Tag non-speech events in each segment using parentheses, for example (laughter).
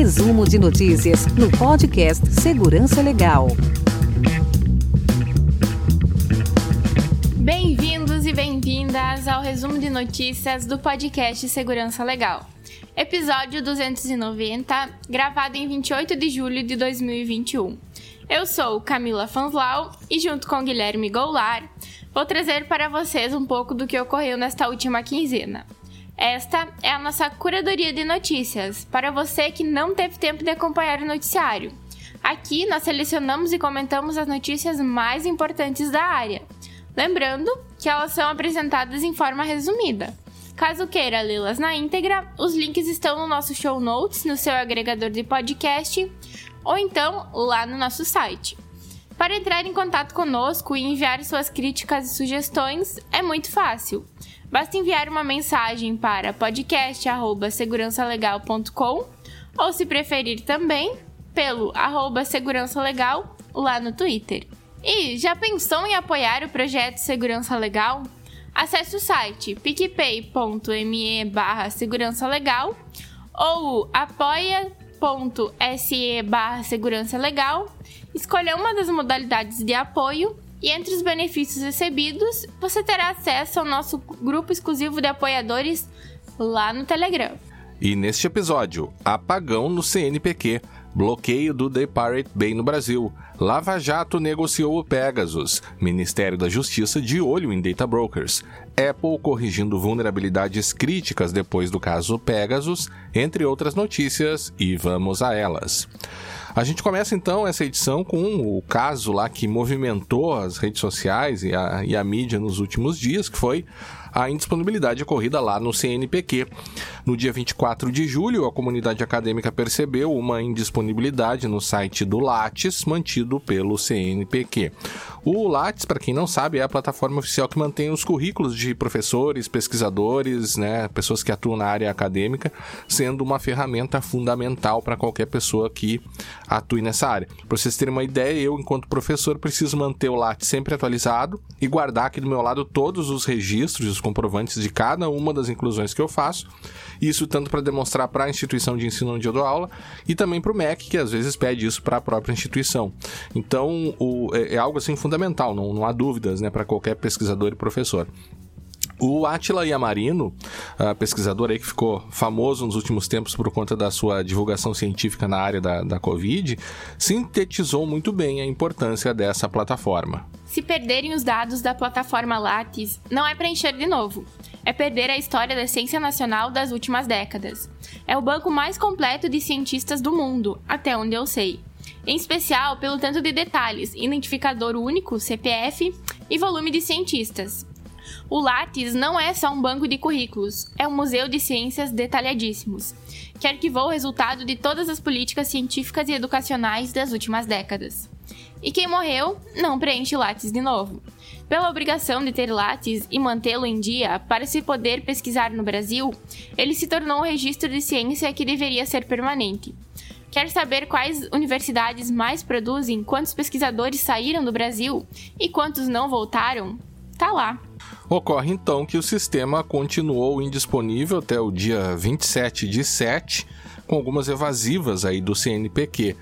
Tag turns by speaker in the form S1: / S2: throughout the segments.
S1: Resumo de notícias no podcast Segurança Legal.
S2: Bem-vindos e bem-vindas ao resumo de notícias do podcast Segurança Legal. Episódio 290, gravado em 28 de julho de 2021. Eu sou Camila Fanvlau e, junto com Guilherme Goulart, vou trazer para vocês um pouco do que ocorreu nesta última quinzena. Esta é a nossa curadoria de notícias, para você que não teve tempo de acompanhar o noticiário. Aqui nós selecionamos e comentamos as notícias mais importantes da área. Lembrando que elas são apresentadas em forma resumida. Caso queira lê-las na íntegra, os links estão no nosso show notes, no seu agregador de podcast, ou então lá no nosso site. Para entrar em contato conosco e enviar suas críticas e sugestões é muito fácil. Basta enviar uma mensagem para podcast@segurançalegal.com ou se preferir também pelo arroba segurança legal lá no Twitter. E já pensou em apoiar o projeto Segurança Legal? Acesse o site picpay.me barra segurança legal ou apoia.se barra segurança legal, escolha uma das modalidades de apoio e entre os benefícios recebidos, você terá acesso ao nosso grupo exclusivo de apoiadores lá no Telegram.
S3: E neste episódio, apagão no CNPq, bloqueio do The Pirate Bay no Brasil, Lava Jato negociou o Pegasus, Ministério da Justiça de olho em data brokers, Apple corrigindo vulnerabilidades críticas depois do caso Pegasus, entre outras notícias, e vamos a elas. A gente começa então essa edição com o caso lá que movimentou as redes sociais e a, e a mídia nos últimos dias, que foi a indisponibilidade ocorrida lá no CNPq. No dia 24 de julho, a comunidade acadêmica percebeu uma indisponibilidade no site do Lattes, mantido pelo CNPq. O Lattes, para quem não sabe, é a plataforma oficial que mantém os currículos de professores, pesquisadores, né, pessoas que atuam na área acadêmica, sendo uma ferramenta fundamental para qualquer pessoa que atue nessa área. Para vocês terem uma ideia, eu, enquanto professor, preciso manter o Lattes sempre atualizado e guardar aqui do meu lado todos os registros comprovantes de cada uma das inclusões que eu faço. Isso tanto para demonstrar para a instituição de ensino onde eu dou aula e também para o MEC, que às vezes pede isso para a própria instituição. Então, o, é, é, algo assim fundamental, não, não há dúvidas né, para qualquer pesquisador e professor. O Atila Yamarino, pesquisador aí que ficou famoso nos últimos tempos por conta da sua divulgação científica na área da, da Covid, sintetizou muito bem a importância dessa plataforma.
S2: Se perderem os dados da plataforma Lattes, não é preencher de novo. É perder a história da ciência nacional das últimas décadas. É o banco mais completo de cientistas do mundo, até onde eu sei. Em especial pelo tanto de detalhes, identificador único, CPF, e volume de cientistas. O Lattes não é só um banco de currículos, é um museu de ciências detalhadíssimos, que arquivou o resultado de todas as políticas científicas e educacionais das últimas décadas. E quem morreu não preenche Lattes de novo. Pela obrigação de ter Lattes e mantê-lo em dia para se poder pesquisar no Brasil, ele se tornou um registro de ciência que deveria ser permanente. Quer saber quais universidades mais produzem, quantos pesquisadores saíram do Brasil e quantos não voltaram? Tá lá.
S3: Ocorre então que o sistema continuou indisponível até o dia 27 de 7, com algumas evasivas aí do CNPq.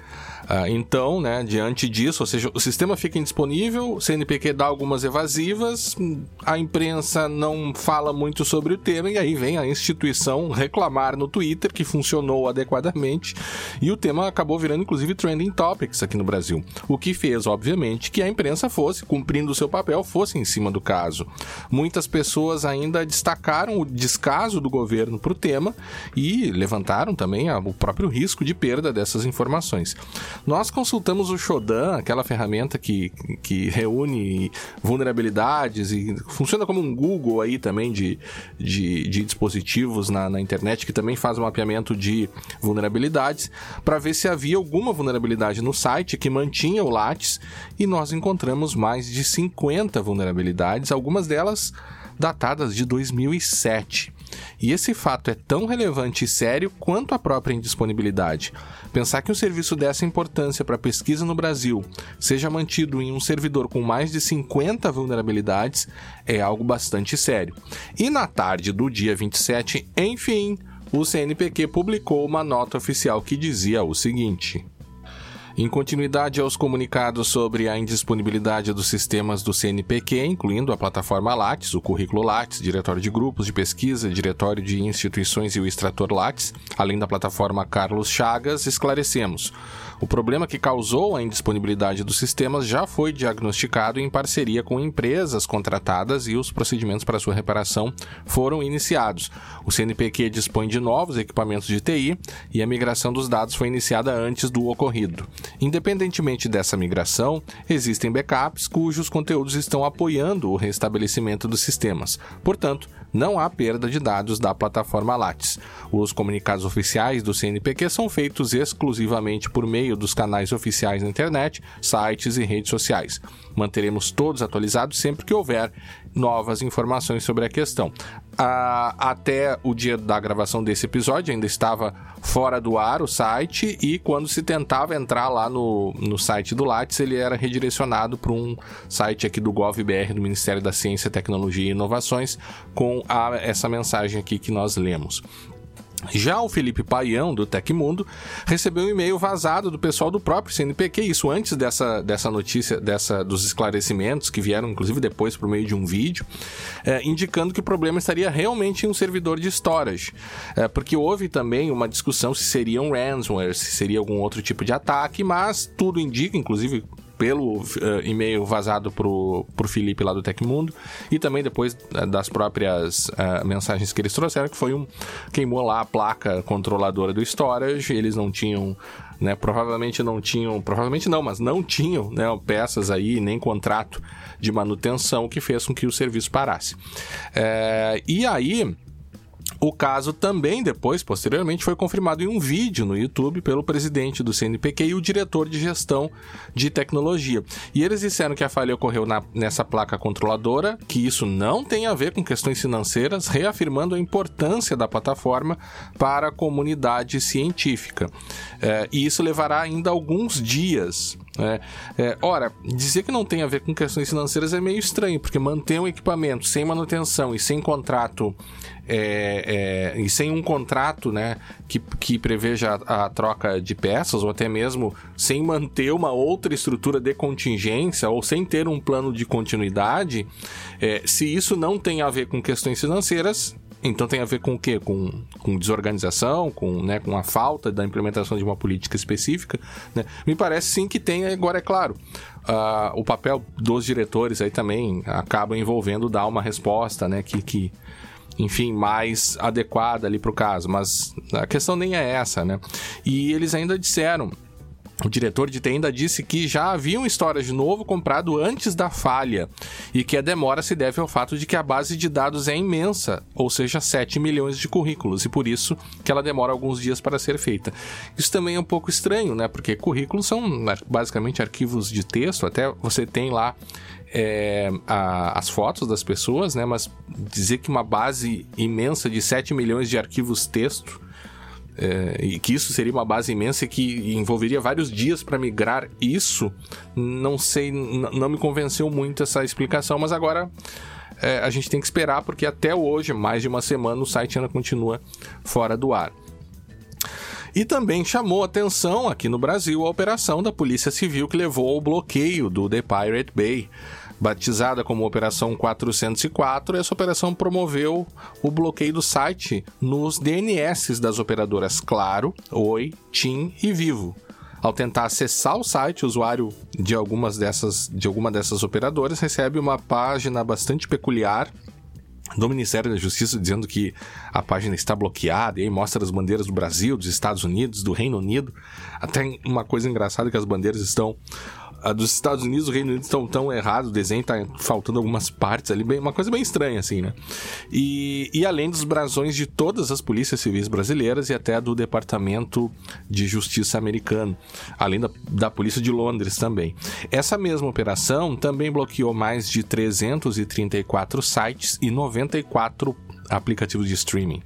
S3: Ah, então, né, diante disso, ou seja, o sistema fica indisponível, o CNPq dá algumas evasivas, a imprensa não fala muito sobre o tema e aí vem a instituição reclamar no Twitter que funcionou adequadamente e o tema acabou virando inclusive trending topics aqui no Brasil. O que fez, obviamente, que a imprensa fosse, cumprindo o seu papel, fosse em cima do caso. Muitas pessoas ainda destacaram o descaso do governo para o tema e levantaram também o próprio risco de perda dessas informações. Nós consultamos o Shodan, aquela ferramenta que, que reúne vulnerabilidades e funciona como um Google aí também de, de, de dispositivos na, na internet, que também faz um mapeamento de vulnerabilidades, para ver se havia alguma vulnerabilidade no site que mantinha o Lattes e nós encontramos mais de 50 vulnerabilidades, algumas delas datadas de 2007. E esse fato é tão relevante e sério quanto a própria indisponibilidade. Pensar que um serviço dessa importância para pesquisa no Brasil seja mantido em um servidor com mais de 50 vulnerabilidades é algo bastante sério. E na tarde do dia 27, enfim, o CNPq publicou uma nota oficial que dizia o seguinte: em continuidade aos comunicados sobre a indisponibilidade dos sistemas do CNPq, incluindo a plataforma Lattes, o currículo Lattes, diretório de grupos de pesquisa, diretório de instituições e o extrator Lattes, além da plataforma Carlos Chagas, esclarecemos. O problema que causou a indisponibilidade dos sistemas já foi diagnosticado em parceria com empresas contratadas e os procedimentos para sua reparação foram iniciados. O CNPq dispõe de novos equipamentos de TI e a migração dos dados foi iniciada antes do ocorrido. Independentemente dessa migração, existem backups cujos conteúdos estão apoiando o restabelecimento dos sistemas. Portanto, não há perda de dados da plataforma Lattes. Os comunicados oficiais do CNPq são feitos exclusivamente por meio dos canais oficiais na internet, sites e redes sociais. Manteremos todos atualizados sempre que houver novas informações sobre a questão. Ah, até o dia da gravação desse episódio ainda estava fora do ar o site e quando se tentava entrar lá no, no site do Lattes ele era redirecionado para um site aqui do GovBR do Ministério da Ciência, Tecnologia e Inovações com a, essa mensagem aqui que nós lemos. Já o Felipe Paião, do Tecmundo, recebeu um e-mail vazado do pessoal do próprio CNPq, isso antes dessa, dessa notícia, dessa, dos esclarecimentos que vieram, inclusive depois por meio de um vídeo, é, indicando que o problema estaria realmente em um servidor de storage. É, porque houve também uma discussão se seria um ransomware, se seria algum outro tipo de ataque, mas tudo indica, inclusive pelo uh, e-mail vazado pro, pro Felipe lá do Tecmundo e também depois uh, das próprias uh, mensagens que eles trouxeram, que foi um. queimou lá a placa controladora do storage, eles não tinham. Né, provavelmente não tinham, provavelmente não, mas não tinham né, peças aí, nem contrato de manutenção que fez com que o serviço parasse. É, e aí, o caso também depois, posteriormente, foi confirmado em um vídeo no YouTube pelo presidente do CNPq e o diretor de gestão de tecnologia. E eles disseram que a falha ocorreu na, nessa placa controladora, que isso não tem a ver com questões financeiras, reafirmando a importância da plataforma para a comunidade científica. É, e isso levará ainda alguns dias é, é, ora, dizer que não tem a ver com questões financeiras é meio estranho, porque manter um equipamento sem manutenção e sem contrato é, é, e sem um contrato né, que, que preveja a, a, troca de peças, ou até mesmo sem manter uma outra estrutura de contingência, ou sem ter um plano de continuidade, é, se isso não tem a ver com questões financeiras, então tem a ver com o quê? Com, com desorganização, com, né, com a falta da implementação de uma política específica. Né? Me parece sim que tem, agora é claro. Uh, o papel dos diretores aí também acaba envolvendo dar uma resposta, né? Que, que enfim, mais adequada ali para o caso. Mas a questão nem é essa, né? E eles ainda disseram o diretor de TI ainda disse que já havia um storage novo comprado antes da falha e que a demora se deve ao fato de que a base de dados é imensa, ou seja, 7 milhões de currículos, e por isso que ela demora alguns dias para ser feita. Isso também é um pouco estranho, né? Porque currículos são basicamente arquivos de texto, até você tem lá é, a, as fotos das pessoas, né? Mas dizer que uma base imensa de 7 milhões de arquivos texto é, e que isso seria uma base imensa e que envolveria vários dias para migrar isso, não sei, não me convenceu muito essa explicação, mas agora é, a gente tem que esperar porque até hoje, mais de uma semana, o site ainda continua fora do ar. E também chamou atenção aqui no Brasil a operação da Polícia Civil que levou ao bloqueio do The Pirate Bay. Batizada como Operação 404, essa operação promoveu o bloqueio do site nos DNS das operadoras Claro, Oi, TIM e Vivo. Ao tentar acessar o site, o usuário de algumas dessas, de alguma dessas operadoras recebe uma página bastante peculiar do Ministério da Justiça dizendo que a página está bloqueada e aí mostra as bandeiras do Brasil, dos Estados Unidos, do Reino Unido. Até uma coisa engraçada que as bandeiras estão a dos Estados Unidos o Reino Unido estão tão errados, o desenho tá faltando algumas partes ali, bem, uma coisa bem estranha, assim, né? E, e além dos brasões de todas as polícias civis brasileiras e até do Departamento de Justiça americano, além da, da Polícia de Londres também. Essa mesma operação também bloqueou mais de 334 sites e 94 aplicativos de streaming.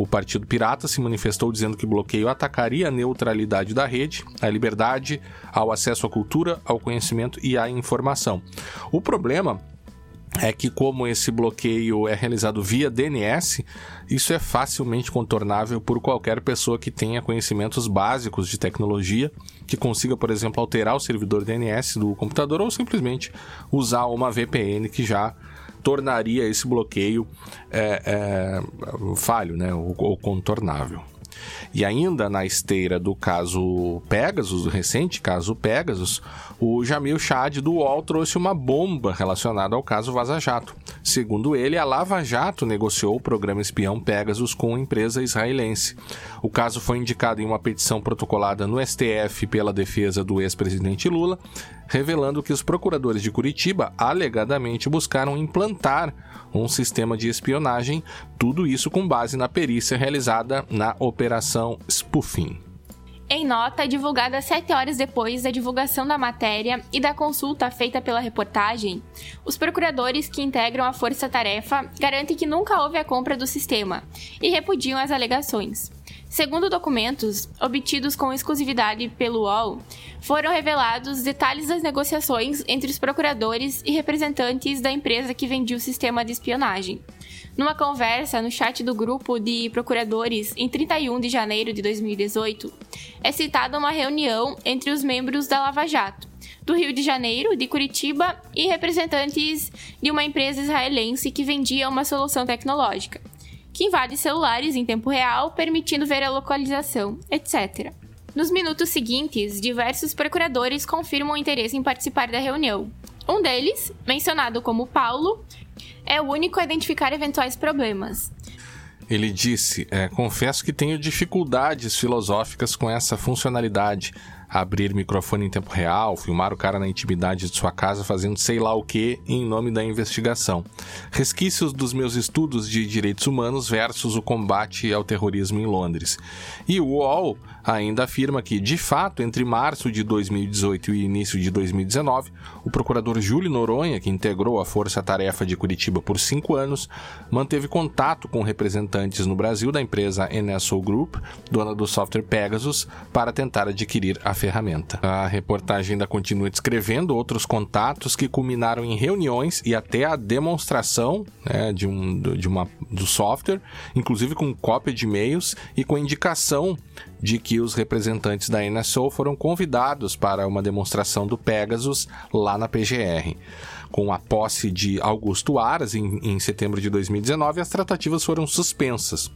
S3: O Partido Pirata se manifestou dizendo que o bloqueio atacaria a neutralidade da rede, a liberdade, ao acesso à cultura, ao conhecimento e à informação. O problema é que como esse bloqueio é realizado via DNS, isso é facilmente contornável por qualquer pessoa que tenha conhecimentos básicos de tecnologia, que consiga, por exemplo, alterar o servidor DNS do computador ou simplesmente usar uma VPN que já tornaria esse bloqueio é, é, falho, né, ou, ou contornável. E ainda na esteira do caso Pegasus, do recente caso Pegasus, o Jamil Chad do UOL trouxe uma bomba relacionada ao caso Vaza Jato. Segundo ele, a Lava Jato negociou o programa espião Pegasus com uma empresa israelense. O caso foi indicado em uma petição protocolada no STF pela defesa do ex-presidente Lula, revelando que os procuradores de Curitiba alegadamente buscaram implantar um sistema de espionagem, tudo isso com base na perícia realizada na Operação Spoofing.
S2: Em nota, divulgada sete horas depois da divulgação da matéria e da consulta feita pela reportagem, os procuradores que integram a Força Tarefa garantem que nunca houve a compra do sistema e repudiam as alegações. Segundo documentos obtidos com exclusividade pelo UOL, foram revelados detalhes das negociações entre os procuradores e representantes da empresa que vendia o sistema de espionagem. Numa conversa no chat do grupo de procuradores em 31 de janeiro de 2018, é citada uma reunião entre os membros da Lava Jato, do Rio de Janeiro, de Curitiba e representantes de uma empresa israelense que vendia uma solução tecnológica que invade celulares em tempo real, permitindo ver a localização, etc. Nos minutos seguintes, diversos procuradores confirmam interesse em participar da reunião. Um deles, mencionado como Paulo, é o único a identificar eventuais problemas.
S3: Ele disse: é, Confesso que tenho dificuldades filosóficas com essa funcionalidade abrir microfone em tempo real, filmar o cara na intimidade de sua casa fazendo sei lá o que em nome da investigação. Resquícios dos meus estudos de direitos humanos versus o combate ao terrorismo em Londres. E o UOL ainda afirma que, de fato, entre março de 2018 e início de 2019, o procurador Júlio Noronha, que integrou a Força Tarefa de Curitiba por cinco anos, manteve contato com representantes no Brasil da empresa NSO Group, dona do software Pegasus, para tentar adquirir a ferramenta. A reportagem ainda continua descrevendo outros contatos que culminaram em reuniões e até a demonstração né, de, um, de uma, do software, inclusive com cópia de e-mails e com indicação de que os representantes da NSO foram convidados para uma demonstração do Pegasus lá na PGR. Com a posse de Augusto Aras em, em setembro de 2019, as tratativas foram suspensas.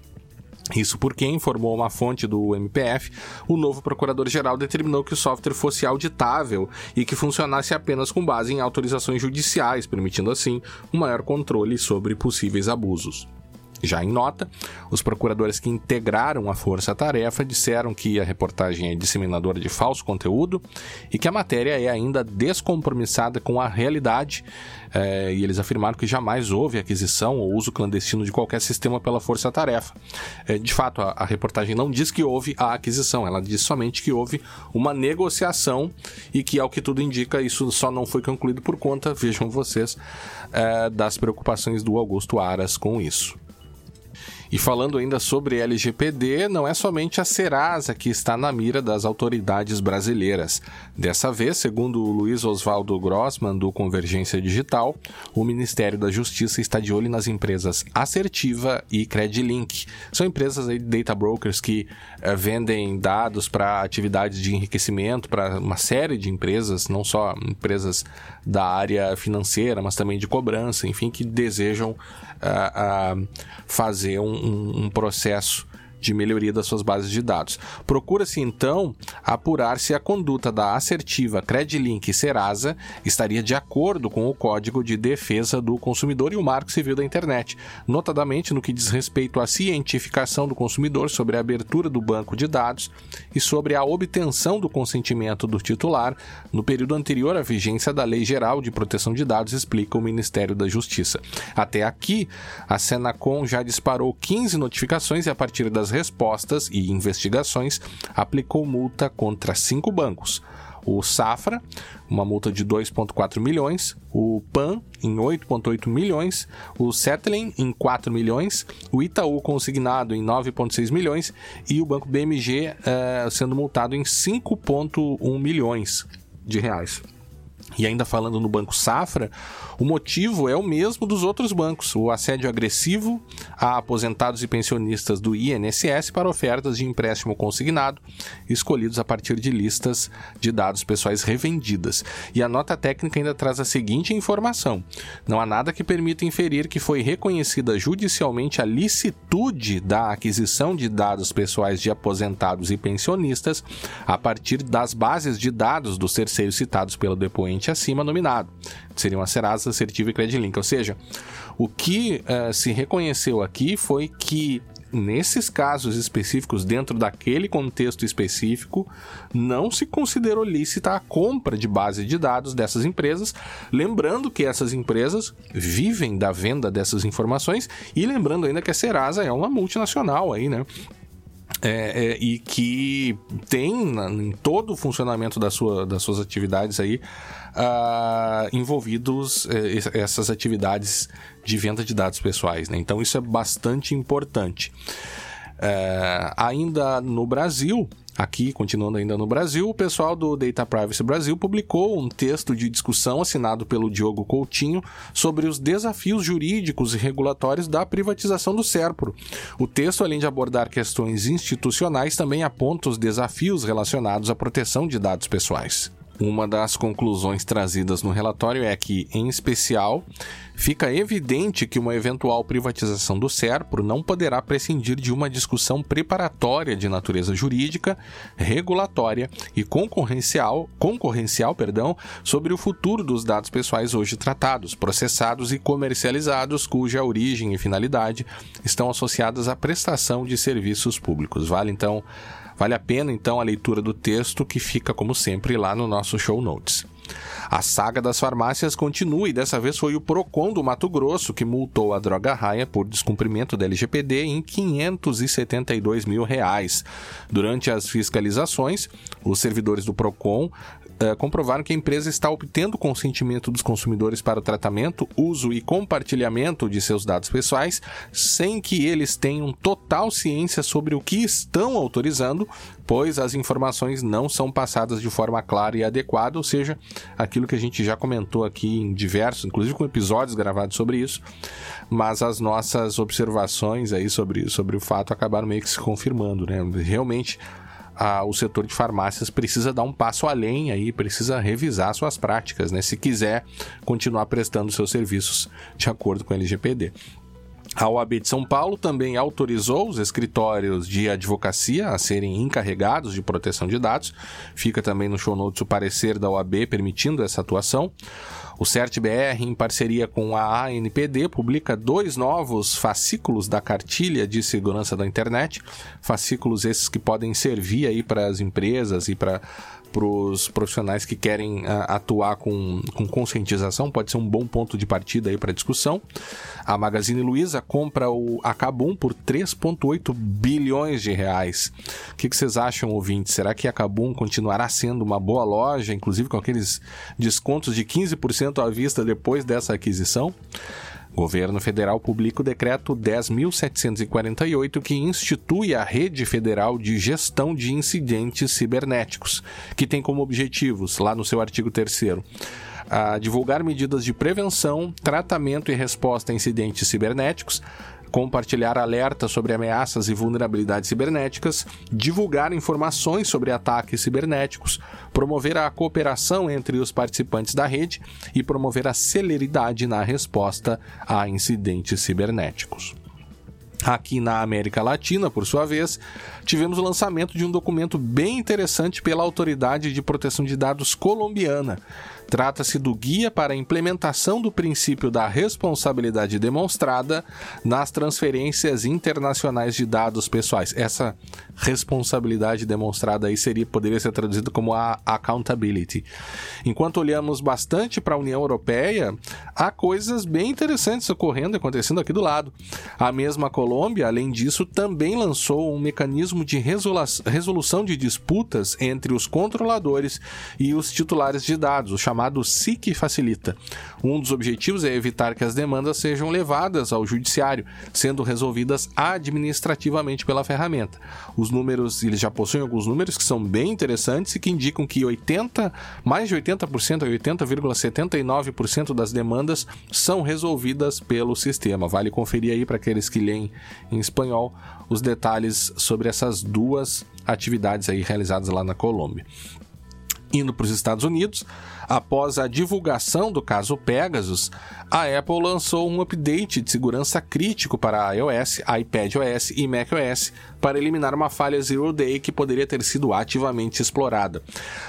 S3: Isso porque, informou uma fonte do MPF, o novo procurador-geral determinou que o software fosse auditável e que funcionasse apenas com base em autorizações judiciais, permitindo assim um maior controle sobre possíveis abusos. Já em nota, os procuradores que integraram a força-tarefa disseram que a reportagem é disseminadora de falso conteúdo e que a matéria é ainda descompromissada com a realidade. É, e eles afirmaram que jamais houve aquisição ou uso clandestino de qualquer sistema pela força-tarefa. É, de fato, a, a, reportagem não diz que houve a aquisição, ela diz somente que houve uma negociação e que, ao que tudo indica, isso só não foi concluído por conta, vejam vocês, é, das preocupações do Augusto Aras com isso. E falando ainda sobre LGPD, não é somente a Serasa que está na mira das autoridades brasileiras. Dessa vez, segundo Luiz Oswaldo Grossman, do Convergência Digital, o Ministério da Justiça está de olho nas empresas Assertiva e Credilink. São empresas aí, data brokers que eh, vendem dados para atividades de enriquecimento para uma série de empresas, não só empresas da área financeira, mas também de cobrança, enfim, que desejam uh, uh, fazer um, um processo de melhoria das suas bases de dados. Procura-se então apurar se a conduta da assertiva Credilink Serasa estaria de acordo com o Código de Defesa do Consumidor e o Marco Civil da Internet, notadamente no que diz respeito à cientificação do consumidor sobre a abertura do banco de dados e sobre a obtenção do consentimento do titular no período anterior à vigência da Lei Geral de Proteção de Dados, explica o Ministério da Justiça. Até aqui, a Senacom já disparou 15 notificações e a partir das respostas e investigações, aplicou multa contra cinco bancos. O Safra, uma multa de 2,4 milhões, o PAN em 8,8 milhões, o Settling em 4 milhões, o Itaú consignado em 9,6 milhões e o Banco BMG eh, sendo multado em 5,1 milhões de reais. E ainda falando no Banco Safra, o motivo é o mesmo dos outros bancos: o assédio agressivo a aposentados e pensionistas do INSS para ofertas de empréstimo consignado, escolhidos a partir de listas de dados pessoais revendidas. E a nota técnica ainda traz a seguinte informação: não há nada que permita inferir que foi reconhecida judicialmente a licitude da aquisição de dados pessoais de aposentados e pensionistas a partir das bases de dados dos terceiros citados pelo depoente acima nominado. Seriam a Serasa, Assertiva e Credilink. Ou seja, o que uh, se reconheceu aqui foi que nesses casos específicos, dentro daquele contexto específico, não se considerou lícita a compra de base de dados dessas empresas, lembrando que essas empresas vivem da venda dessas informações e lembrando ainda que a Serasa é uma multinacional aí, né? É, é, e que tem em todo o funcionamento da sua, das suas atividades aí uh, envolvidos uh, essas atividades de venda de dados pessoais. Né? Então isso é bastante importante. Uh, ainda no Brasil, Aqui, continuando ainda no Brasil, o pessoal do Data Privacy Brasil publicou um texto de discussão assinado pelo Diogo Coutinho sobre os desafios jurídicos e regulatórios da privatização do SERPRO. O texto, além de abordar questões institucionais, também aponta os desafios relacionados à proteção de dados pessoais. Uma das conclusões trazidas no relatório é que, em especial, fica evidente que uma eventual privatização do SERPRO não poderá prescindir de uma discussão preparatória de natureza jurídica, regulatória e concorrencial, concorrencial perdão, sobre o futuro dos dados pessoais hoje tratados, processados e comercializados, cuja origem e finalidade estão associadas à prestação de serviços públicos. Vale então Vale a pena então a leitura do texto que fica, como sempre, lá no nosso show notes. A saga das farmácias continua e dessa vez foi o Procon do Mato Grosso que multou a Droga Raia por descumprimento da LGPD em 572 mil reais. Durante as fiscalizações, os servidores do Procon uh, comprovaram que a empresa está obtendo consentimento dos consumidores para o tratamento, uso e compartilhamento de seus dados pessoais, sem que eles tenham total ciência sobre o que estão autorizando, pois as informações não são passadas de forma clara e adequada, ou seja, aquilo que a gente já comentou aqui em diversos, inclusive com episódios gravados sobre isso, mas as nossas observações aí sobre, sobre o fato acabaram meio que se confirmando, né? Realmente a, o setor de farmácias precisa dar um passo além aí, precisa revisar suas práticas, né? Se quiser continuar prestando seus serviços de acordo com a LGPD. A OAB de São Paulo também autorizou os escritórios de advocacia a serem encarregados de proteção de dados. Fica também no show notes o parecer da OAB permitindo essa atuação. O CERT-BR, em parceria com a ANPD, publica dois novos fascículos da cartilha de segurança da internet, fascículos esses que podem servir aí para as empresas e para os profissionais que querem uh, atuar com, com conscientização, pode ser um bom ponto de partida aí para discussão. A Magazine Luiza compra o Acabum por 3,8 bilhões de reais. O que, que vocês acham, ouvintes? Será que a Acabum continuará sendo uma boa loja, inclusive com aqueles descontos de 15% à vista depois dessa aquisição? Governo federal publica o decreto 10.748 que institui a Rede Federal de Gestão de Incidentes Cibernéticos, que tem como objetivos, lá no seu artigo 3 a divulgar medidas de prevenção, tratamento e resposta a incidentes cibernéticos, compartilhar alertas sobre ameaças e vulnerabilidades cibernéticas, divulgar informações sobre ataques cibernéticos, promover a cooperação entre os participantes da rede e promover a celeridade na resposta a incidentes cibernéticos. Aqui na América Latina, por sua vez, tivemos o lançamento de um documento bem interessante pela Autoridade de Proteção de Dados colombiana, Trata-se do guia para a implementação do princípio da responsabilidade demonstrada nas transferências internacionais de dados pessoais. Essa responsabilidade demonstrada aí seria poderia ser traduzido como a accountability. Enquanto olhamos bastante para a União Europeia, há coisas bem interessantes ocorrendo acontecendo aqui do lado. A mesma Colômbia Colômbia, além disso, também lançou um mecanismo de resolução de disputas entre os controladores e os titulares de dados, o chamado SIC Facilita. Um dos objetivos é evitar que as demandas sejam levadas ao judiciário, sendo resolvidas administrativamente pela ferramenta. Os números, eles já possuem alguns números que são bem interessantes e que indicam que 80, mais de 80%, 80,79% das demandas são resolvidas pelo sistema. Vale conferir aí para aqueles que leem em espanhol os detalhes sobre essas duas atividades aí realizadas lá na Colômbia. Indo para os Estados Unidos, após a divulgação do caso Pegasus, a Apple lançou um update de segurança crítico para iOS, iPadOS e macOS para eliminar uma falha Zero Day que poderia ter sido ativamente explorada.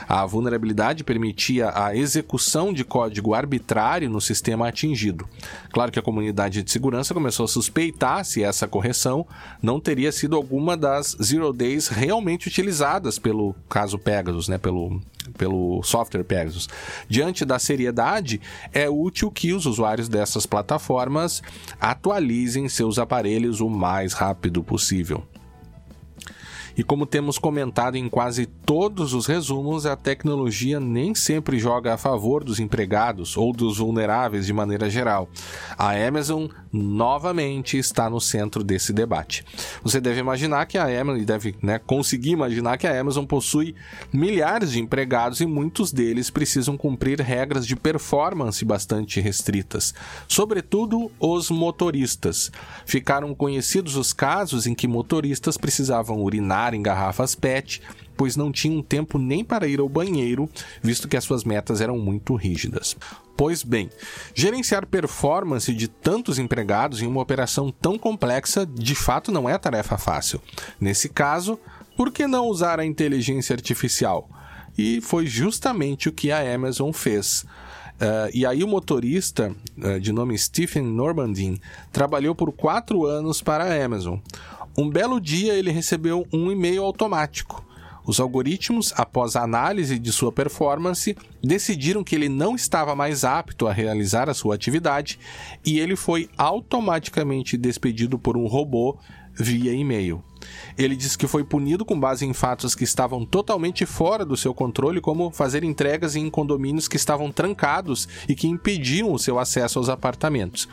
S3: A vulnerabilidade permitia a execução de código arbitrário no sistema atingido. Claro que a comunidade de segurança começou a suspeitar se essa correção não teria sido alguma das Zero Days realmente utilizadas pelo caso Pegasus, né, pelo, pelo software Pegasus. Diante da seriedade, é útil que os usuários dessas plataformas atualizem seus aparelhos o mais rápido possível. E como temos comentado em quase todos os resumos, a tecnologia nem sempre joga a favor dos empregados ou dos vulneráveis de maneira geral. A Amazon novamente está no centro desse debate. Você deve imaginar que a Amazon deve né, conseguir imaginar que a Amazon possui milhares de empregados e muitos deles precisam cumprir regras de performance bastante restritas, sobretudo os motoristas. Ficaram conhecidos os casos em que motoristas precisavam urinar em garrafas PET, pois não tinham tempo nem para ir ao banheiro, visto que as suas metas eram muito rígidas. Pois bem, gerenciar performance de tantos empregados em uma operação tão complexa de fato não é tarefa fácil. Nesse caso, por que não usar a inteligência artificial? E foi justamente o que a Amazon fez. Uh, e aí o motorista, uh, de nome Stephen Normandin, trabalhou por quatro anos para a Amazon. Um belo dia ele recebeu um e-mail automático. Os algoritmos, após a análise de sua performance, decidiram que ele não estava mais apto a realizar a sua atividade e ele foi automaticamente despedido por um robô via e-mail. Ele diz que foi punido com base em fatos que estavam totalmente fora do seu controle, como fazer entregas em condomínios que estavam trancados e que impediam o seu acesso aos apartamentos.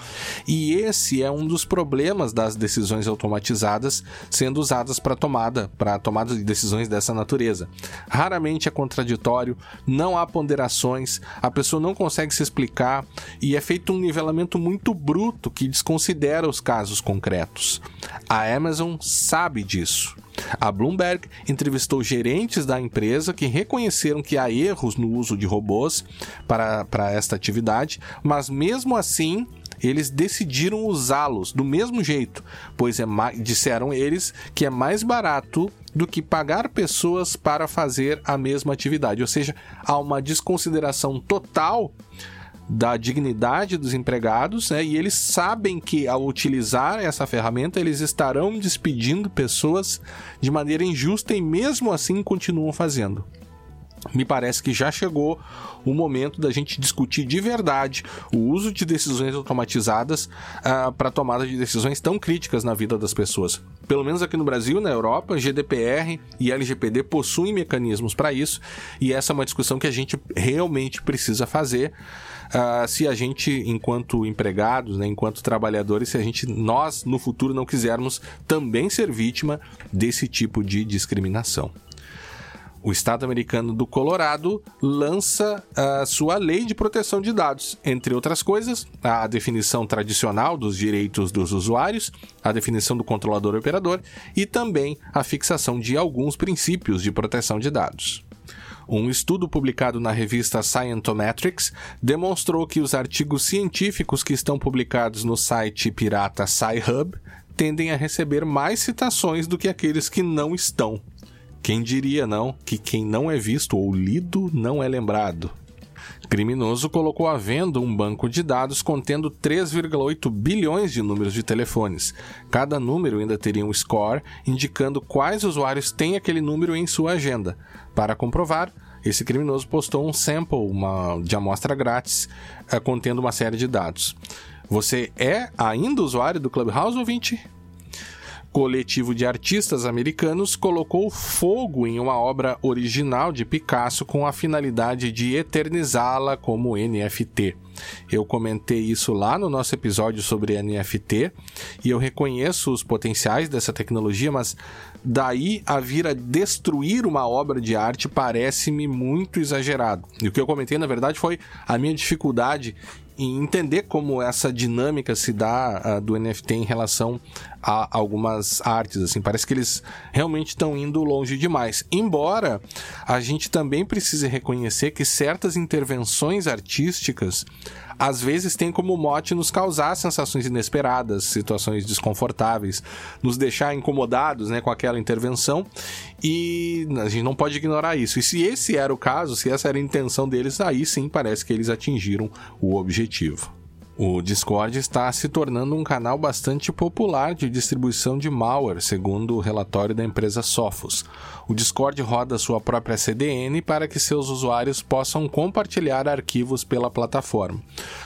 S3: E esse é um dos problemas das decisões automatizadas sendo usadas para tomada, para tomada de decisões dessa natureza. Raramente é contraditório, não há ponderações, a pessoa não consegue se explicar e é feito um nivelamento muito bruto que desconsidera os casos concretos. A Amazon sabe disso. A Bloomberg entrevistou gerentes da empresa que reconheceram que há erros no uso de robôs para, para esta atividade, mas mesmo assim eles decidiram usá-los do mesmo jeito, pois é disseram eles que é mais barato do que pagar pessoas para fazer a mesma atividade. Ou seja, há uma desconsideração total da dignidade dos empregados, né? E eles sabem que ao utilizar essa ferramenta eles estarão despedindo pessoas de maneira injusta e mesmo assim continuam fazendo. Me parece que já chegou o momento da gente discutir de verdade o uso de decisões automatizadas uh, para tomada de decisões tão críticas na vida das pessoas. Pelo menos aqui no Brasil, na Europa, GDPR e LGPD possuem mecanismos para isso, e essa é uma discussão que a gente realmente precisa fazer uh, se a gente, enquanto empregados, né, enquanto trabalhadores, se a gente, nós, no futuro, não quisermos também ser vítima desse tipo de discriminação o Estado americano do Colorado lança a sua lei de proteção de dados, entre outras coisas, a definição tradicional dos direitos dos usuários, a definição do controlador operador e também a fixação de alguns princípios de proteção de dados. Um estudo publicado na revista Scientometrics demonstrou que os artigos científicos que estão publicados no site pirata SciHub tendem a receber mais citações do que aqueles que não estão. Quem diria, não, que quem não é visto ou lido não é lembrado? Criminoso colocou à venda um banco de dados contendo 3,8 bilhões de números de telefones. Cada número ainda teria um score indicando quais usuários têm aquele número em sua agenda. Para comprovar, esse criminoso postou um sample uma, de amostra grátis uh, contendo uma série de dados. Você é ainda usuário do Clubhouse, ouvinte? Coletivo de artistas americanos colocou fogo em uma obra original de Picasso com a finalidade de eternizá-la como NFT. Eu comentei isso lá no nosso episódio sobre NFT e eu reconheço os potenciais dessa tecnologia, mas daí a vir a destruir uma obra de arte parece-me muito exagerado. E o que eu comentei, na verdade, foi a minha dificuldade em entender como essa dinâmica se dá uh, do NFT em relação a algumas artes, assim, parece que eles realmente estão indo longe demais. Embora a gente também precise reconhecer que certas intervenções artísticas às vezes tem como mote nos causar sensações inesperadas, situações desconfortáveis, nos deixar incomodados né, com aquela intervenção e a gente não pode ignorar isso. E se esse era o caso, se essa era a intenção deles, aí sim parece que eles atingiram o objetivo. O Discord está se tornando um canal bastante popular de distribuição de malware, segundo o relatório da empresa Sophos. O Discord roda sua própria CDN para que seus usuários possam compartilhar arquivos pela plataforma.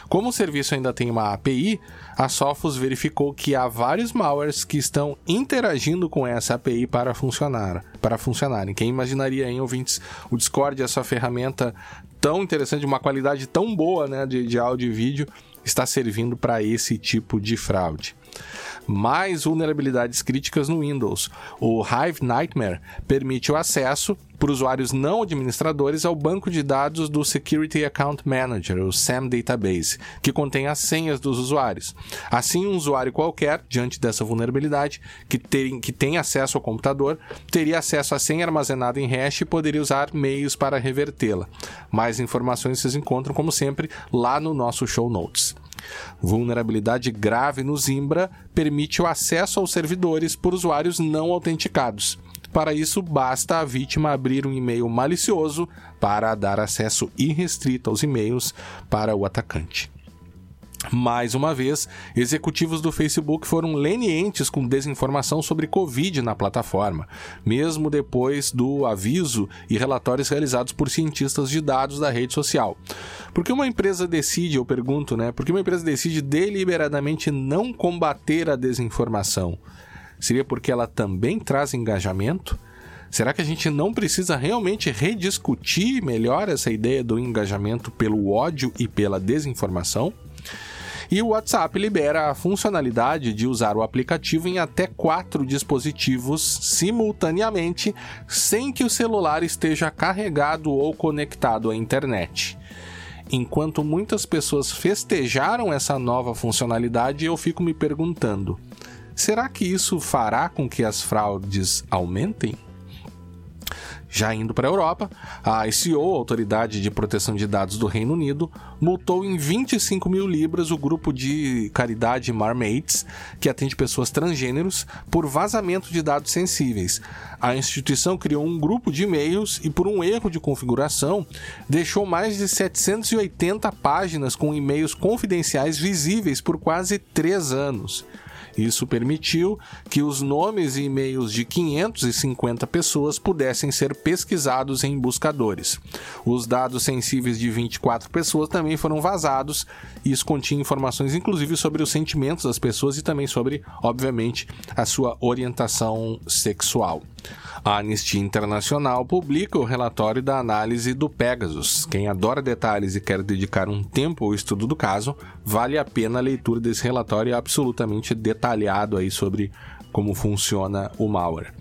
S3: Como o serviço ainda tem uma API, a Sophos verificou que há vários malwares que estão interagindo com essa API para funcionar. Para funcionarem. Quem imaginaria, em ouvintes, o Discord, essa ferramenta tão interessante, uma qualidade tão boa né, de, de áudio e vídeo, está servindo para esse tipo de fraude. Mais vulnerabilidades críticas no Windows. O Hive Nightmare permite o acesso por usuários não administradores ao banco de dados do Security Account Manager, o SAM Database, que contém as senhas dos usuários. Assim, um usuário qualquer, diante dessa vulnerabilidade, que tem, que tem acesso ao computador, teria acesso à senha armazenada em hash e poderia usar meios para revertê-la. Mais informações vocês encontram, como sempre, lá no nosso show notes. Vulnerabilidade grave no Zimbra permite o acesso aos servidores por usuários não autenticados. Para isso, basta a vítima abrir um e-mail malicioso para dar acesso irrestrito aos e-mails para o atacante. Mais uma vez, executivos do Facebook foram lenientes com desinformação sobre Covid na plataforma, mesmo depois do aviso e relatórios realizados por cientistas de dados da rede social. Por que uma empresa decide, eu pergunto, né? Por que uma empresa decide deliberadamente não combater a desinformação? Seria porque ela também traz engajamento? Será que a gente não precisa realmente rediscutir melhor essa ideia do engajamento pelo ódio e pela desinformação? E o WhatsApp libera a funcionalidade de usar o aplicativo em até quatro dispositivos simultaneamente, sem que o celular esteja carregado ou conectado à internet. Enquanto muitas pessoas festejaram essa nova funcionalidade, eu fico me perguntando: será que isso fará com que as fraudes aumentem? Já indo para a Europa, a ICO, Autoridade de Proteção de Dados do Reino Unido, multou em 25 mil libras o grupo de caridade Marmates, que atende pessoas transgêneros, por vazamento de dados sensíveis. A instituição criou um grupo de e-mails e, por um erro de configuração, deixou mais de 780 páginas com e-mails confidenciais visíveis por quase três anos. Isso permitiu que os nomes e e-mails de 550 pessoas pudessem ser pesquisados em buscadores. Os dados sensíveis de 24 pessoas também foram vazados. Isso continha informações, inclusive, sobre os sentimentos das pessoas e também sobre, obviamente, a sua orientação sexual. A Anistia Internacional publica o relatório da análise do Pegasus. Quem adora detalhes e quer dedicar um tempo ao estudo do caso, vale a pena a leitura desse relatório absolutamente detalhado aí sobre como funciona o malware.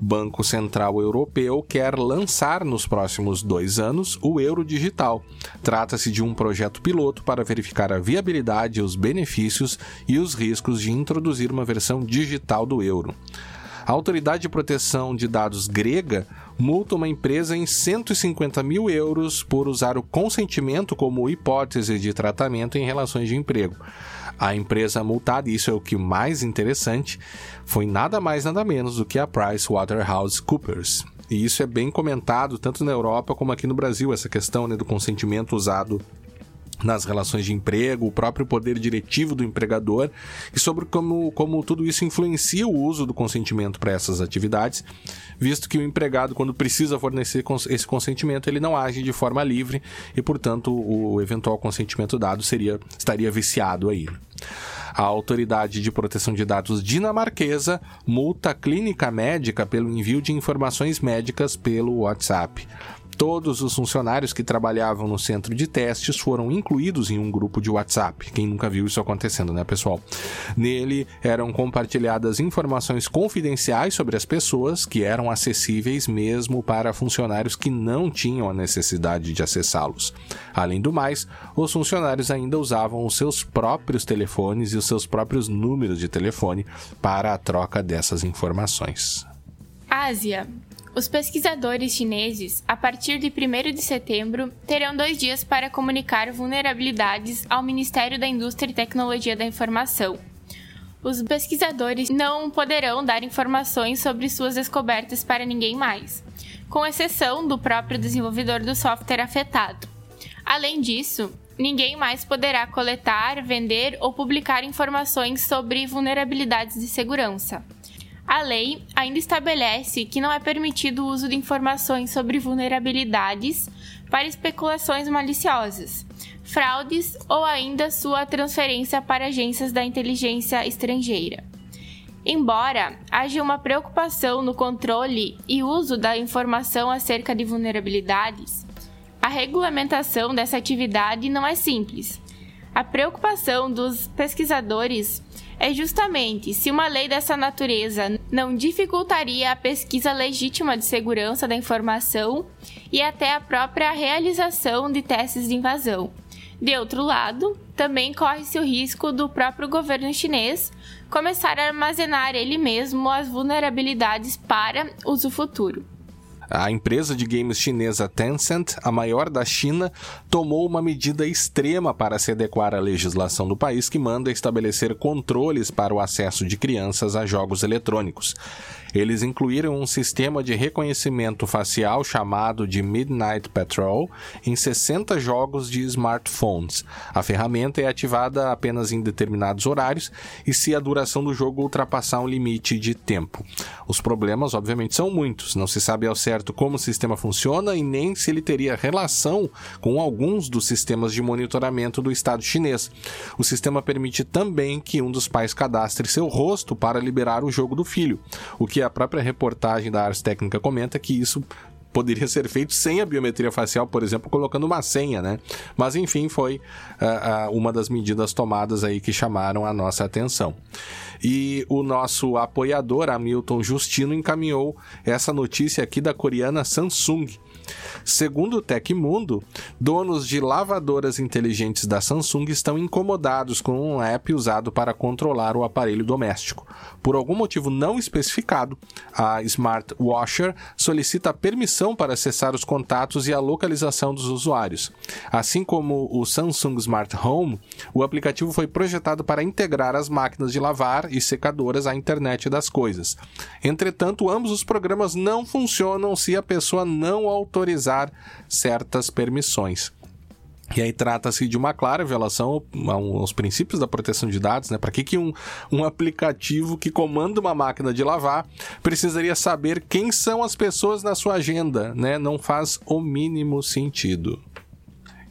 S3: Banco Central Europeu quer lançar nos próximos dois anos o euro digital. Trata-se de um projeto piloto para verificar a viabilidade, os benefícios e os riscos de introduzir uma versão digital do euro. A Autoridade de Proteção de Dados grega multa uma empresa em 150 mil euros por usar o consentimento como hipótese de tratamento em relações de emprego. A empresa multada, isso é o que mais interessante, foi nada mais nada menos do que a PricewaterhouseCoopers. E isso é bem comentado tanto na Europa como aqui no Brasil, essa questão né, do consentimento usado nas relações de emprego, o próprio poder diretivo do empregador e sobre como, como tudo isso influencia o uso do consentimento para essas atividades, visto que o empregado, quando precisa fornecer esse consentimento, ele não age de forma livre e, portanto, o eventual consentimento dado seria, estaria viciado aí. A Autoridade de Proteção de Dados dinamarquesa multa a clínica médica pelo envio de informações médicas pelo WhatsApp. Todos os funcionários que trabalhavam no centro de testes foram incluídos em um grupo de WhatsApp. Quem nunca viu isso acontecendo, né, pessoal? Nele eram compartilhadas informações confidenciais sobre as pessoas que eram acessíveis mesmo para funcionários que não tinham a necessidade de acessá-los. Além do mais, os funcionários ainda usavam os seus próprios telefones e os seus próprios números de telefone para a troca dessas informações.
S2: Ásia. Os pesquisadores chineses, a partir de 1 de setembro, terão dois dias para comunicar vulnerabilidades ao Ministério da Indústria e Tecnologia da Informação. Os pesquisadores não poderão dar informações sobre suas descobertas para ninguém mais, com exceção do próprio desenvolvedor do software afetado. Além disso, ninguém mais poderá coletar, vender ou publicar informações sobre vulnerabilidades de segurança. A lei ainda estabelece que não é permitido o uso de informações sobre vulnerabilidades para especulações maliciosas, fraudes ou ainda sua transferência para agências da inteligência estrangeira. Embora haja uma preocupação no controle e uso da informação acerca de vulnerabilidades, a regulamentação dessa atividade não é simples. A preocupação dos pesquisadores é justamente se uma lei dessa natureza não dificultaria a pesquisa legítima de segurança da informação e até a própria realização de testes de invasão. De outro lado, também corre-se o risco do próprio governo chinês começar a armazenar ele mesmo as vulnerabilidades para uso futuro.
S3: A empresa de games chinesa Tencent, a maior da China, tomou uma medida extrema para se adequar à legislação do país que manda estabelecer controles para o acesso de crianças a jogos eletrônicos. Eles incluíram um sistema de reconhecimento facial chamado de Midnight Patrol em 60 jogos de smartphones. A ferramenta é ativada apenas em determinados horários e se a duração do jogo ultrapassar um limite de tempo. Os problemas, obviamente, são muitos. Não se sabe ao certo como o sistema funciona e nem se ele teria relação com alguns dos sistemas de monitoramento do Estado chinês. O sistema permite também que um dos pais cadastre seu rosto para liberar o jogo do filho, o que a própria reportagem da Ars Técnica comenta que isso poderia ser feito sem a biometria facial, por exemplo, colocando uma senha, né? Mas enfim, foi uh, uh, uma das medidas tomadas aí que chamaram a nossa atenção. E o nosso apoiador, Hamilton Justino, encaminhou essa notícia aqui da coreana Samsung, Segundo o Tecmundo, donos de lavadoras inteligentes da Samsung estão incomodados com um app usado para controlar o aparelho doméstico. Por algum motivo não especificado, a Smart Washer solicita permissão para acessar os contatos e a localização dos usuários. Assim como o Samsung Smart Home, o aplicativo foi projetado para integrar as máquinas de lavar e secadoras à internet das coisas. Entretanto, ambos os programas não funcionam se a pessoa não autorizar certas permissões. E aí trata-se de uma clara violação aos princípios da proteção de dados, né? Para que, que um, um aplicativo que comanda uma máquina de lavar precisaria saber quem são as pessoas na sua agenda, né? Não faz o mínimo sentido.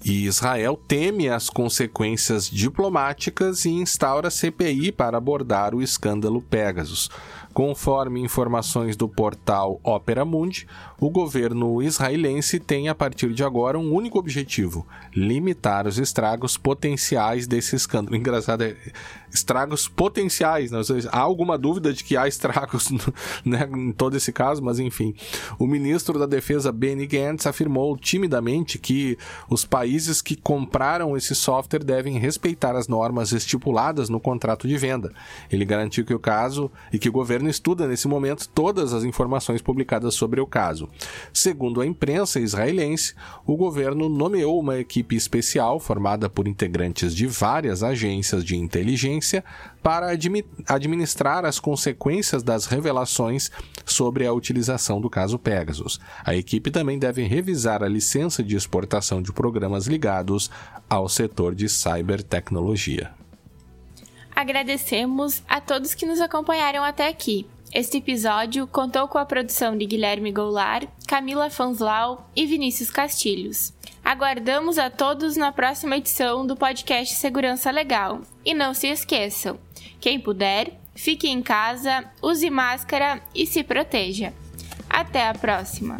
S3: E Israel teme as consequências diplomáticas e instaura CPI para abordar o escândalo Pegasus. Conforme informações do portal Opera Mundi, o governo israelense tem a partir de agora um único objetivo: limitar os estragos potenciais desse escândalo. Engraçado é estragos potenciais, né? há alguma dúvida de que há estragos (laughs) né, em todo esse caso, mas enfim. O ministro da Defesa Benny Gantz afirmou timidamente que os países que compraram esse software devem respeitar as normas estipuladas no contrato de venda. Ele garantiu que o caso e que o governo estuda nesse momento todas as informações publicadas sobre o caso. Segundo a imprensa israelense, o governo nomeou uma equipe especial formada por integrantes de várias agências de inteligência para administrar as consequências das revelações sobre a utilização do caso Pegasus. A equipe também deve revisar a licença de exportação de programas ligados ao setor de cybertecnologia.
S2: Agradecemos a todos que nos acompanharam até aqui. Este episódio contou com a produção de Guilherme Goulart, Camila Fanslau e Vinícius Castilhos. Aguardamos a todos na próxima edição do podcast Segurança Legal. E não se esqueçam: quem puder, fique em casa, use máscara e se proteja. Até a próxima!